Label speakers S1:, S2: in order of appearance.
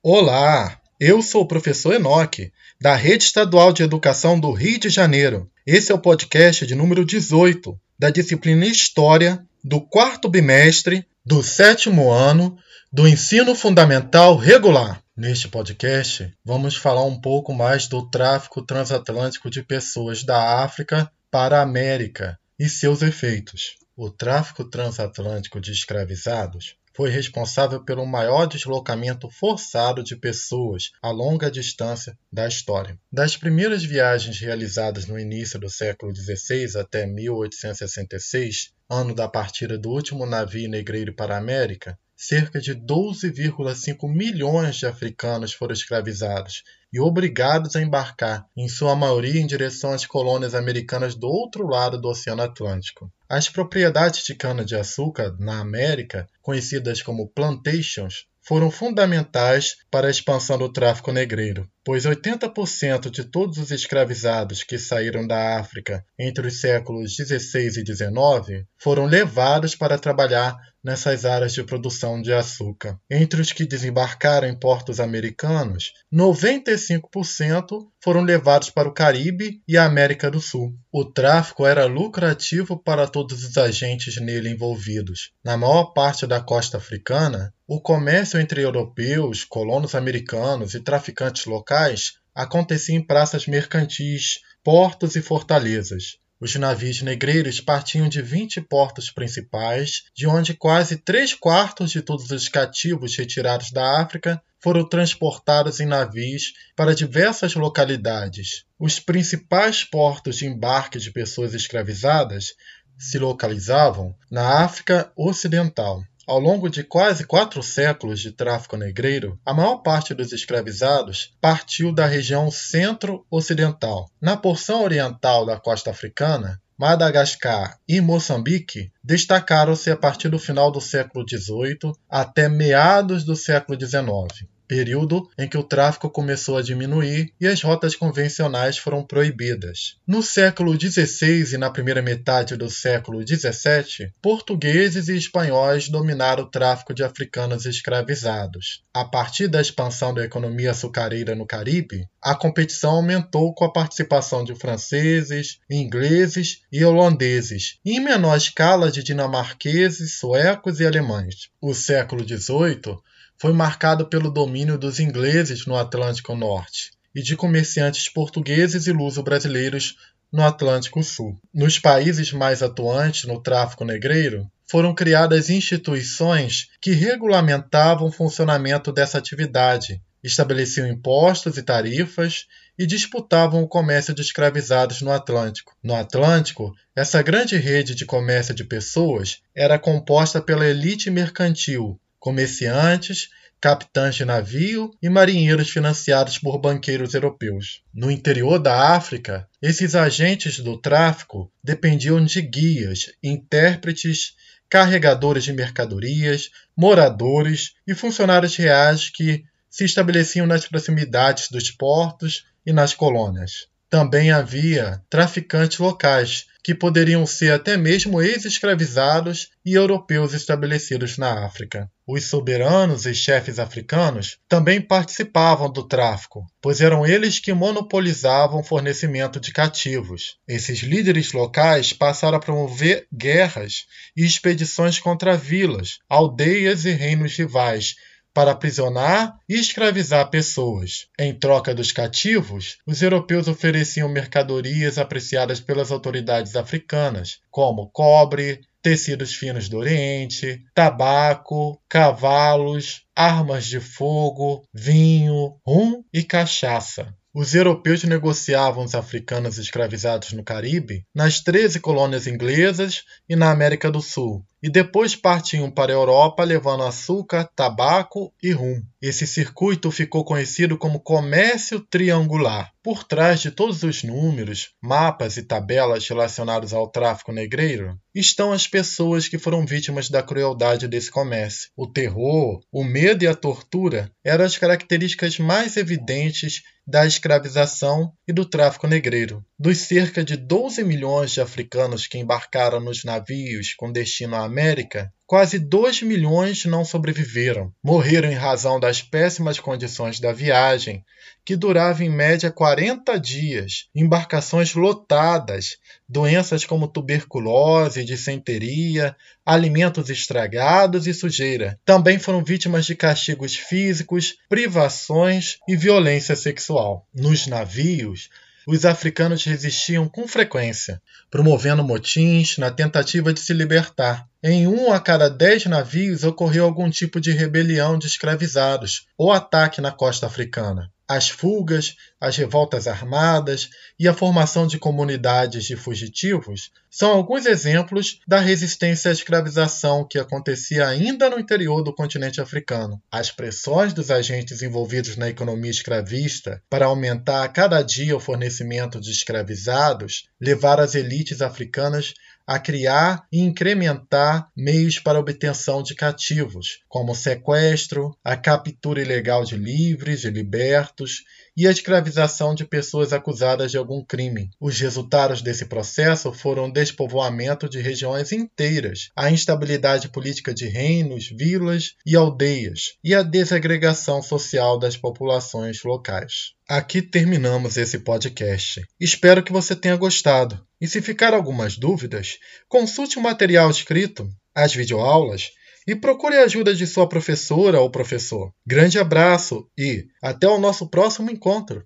S1: Olá, eu sou o professor Enoque, da Rede Estadual de Educação do Rio de Janeiro. Esse é o podcast de número 18 da disciplina História do quarto bimestre do sétimo ano do ensino fundamental regular. Neste podcast, vamos falar um pouco mais do tráfico transatlântico de pessoas da África para a América e seus efeitos. O tráfico transatlântico de escravizados foi responsável pelo maior deslocamento forçado de pessoas a longa distância da história. Das primeiras viagens realizadas no início do século XVI até 1866, ano da partida do último navio negreiro para a América, cerca de 12,5 milhões de africanos foram escravizados e obrigados a embarcar, em sua maioria em direção às colônias americanas do outro lado do Oceano Atlântico. As propriedades de cana-de-açúcar na América, conhecidas como plantations, foram fundamentais para a expansão do tráfico negreiro, pois 80% de todos os escravizados que saíram da África entre os séculos 16 e 19 foram levados para trabalhar nessas áreas de produção de açúcar. Entre os que desembarcaram em portos americanos, 95% foram levados para o Caribe e a América do Sul. O tráfico era lucrativo para todos os agentes nele envolvidos. Na maior parte da costa africana, o comércio entre europeus, colonos americanos e traficantes locais acontecia em praças mercantis, portos e fortalezas. Os navios negreiros partiam de 20 portos principais, de onde quase três quartos de todos os cativos retirados da África foram transportados em navios para diversas localidades. Os principais portos de embarque de pessoas escravizadas se localizavam na África Ocidental. Ao longo de quase quatro séculos de tráfico negreiro, a maior parte dos escravizados partiu da região centro-ocidental. Na porção oriental da costa africana, Madagascar e Moçambique destacaram-se a partir do final do século XVIII até meados do século XIX período em que o tráfico começou a diminuir e as rotas convencionais foram proibidas. No século XVI e na primeira metade do século XVII, portugueses e espanhóis dominaram o tráfico de africanos escravizados. A partir da expansão da economia açucareira no Caribe, a competição aumentou com a participação de franceses, ingleses e holandeses, e em menor escala de dinamarqueses, suecos e alemães. O século XVIII foi marcado pelo domínio dos ingleses no Atlântico Norte e de comerciantes portugueses e luso-brasileiros no Atlântico Sul. Nos países mais atuantes no tráfico negreiro, foram criadas instituições que regulamentavam o funcionamento dessa atividade, estabeleciam impostos e tarifas e disputavam o comércio de escravizados no Atlântico. No Atlântico, essa grande rede de comércio de pessoas era composta pela elite mercantil, comerciantes, capitães de navio e marinheiros financiados por banqueiros europeus. No interior da África, esses agentes do tráfico dependiam de guias, intérpretes, carregadores de mercadorias, moradores e funcionários reais que se estabeleciam nas proximidades dos portos e nas colônias. Também havia traficantes locais, que poderiam ser até mesmo ex-escravizados e europeus estabelecidos na África. Os soberanos e chefes africanos também participavam do tráfico, pois eram eles que monopolizavam o fornecimento de cativos. Esses líderes locais passaram a promover guerras e expedições contra vilas, aldeias e reinos rivais, para aprisionar e escravizar pessoas. Em troca dos cativos, os europeus ofereciam mercadorias apreciadas pelas autoridades africanas, como cobre, tecidos finos do Oriente, tabaco, cavalos, armas de fogo, vinho, rum e cachaça. Os europeus negociavam os africanos escravizados no Caribe, nas 13 colônias inglesas e na América do Sul, e depois partiam para a Europa levando açúcar, tabaco e rum. Esse circuito ficou conhecido como comércio triangular. Por trás de todos os números, mapas e tabelas relacionados ao tráfico negreiro estão as pessoas que foram vítimas da crueldade desse comércio. O terror, o medo e a tortura eram as características mais evidentes da escravização e do tráfico negreiro. Dos cerca de 12 milhões de africanos que embarcaram nos navios com destino à América, quase 2 milhões não sobreviveram. Morreram em razão das péssimas condições da viagem, que durava em média 40 dias, embarcações lotadas, doenças como tuberculose, dissenteria, alimentos estragados e sujeira. Também foram vítimas de castigos físicos, privações e violência sexual. Nos navios, os africanos resistiam com frequência, promovendo motins na tentativa de se libertar. Em um a cada dez navios ocorreu algum tipo de rebelião de escravizados ou ataque na costa africana. As fugas, as revoltas armadas e a formação de comunidades de fugitivos são alguns exemplos da resistência à escravização que acontecia ainda no interior do continente africano. As pressões dos agentes envolvidos na economia escravista para aumentar a cada dia o fornecimento de escravizados levaram as elites africanas a criar e incrementar meios para obtenção de cativos, como o sequestro, a captura ilegal de livres e libertos e a escravização de pessoas acusadas de algum crime. Os resultados desse processo foram o despovoamento de regiões inteiras, a instabilidade política de reinos, vilas e aldeias e a desagregação social das populações locais. Aqui terminamos esse podcast. Espero que você tenha gostado. E se ficar algumas dúvidas, consulte o material escrito, as videoaulas e procure a ajuda de sua professora ou professor. Grande abraço e até o nosso próximo encontro!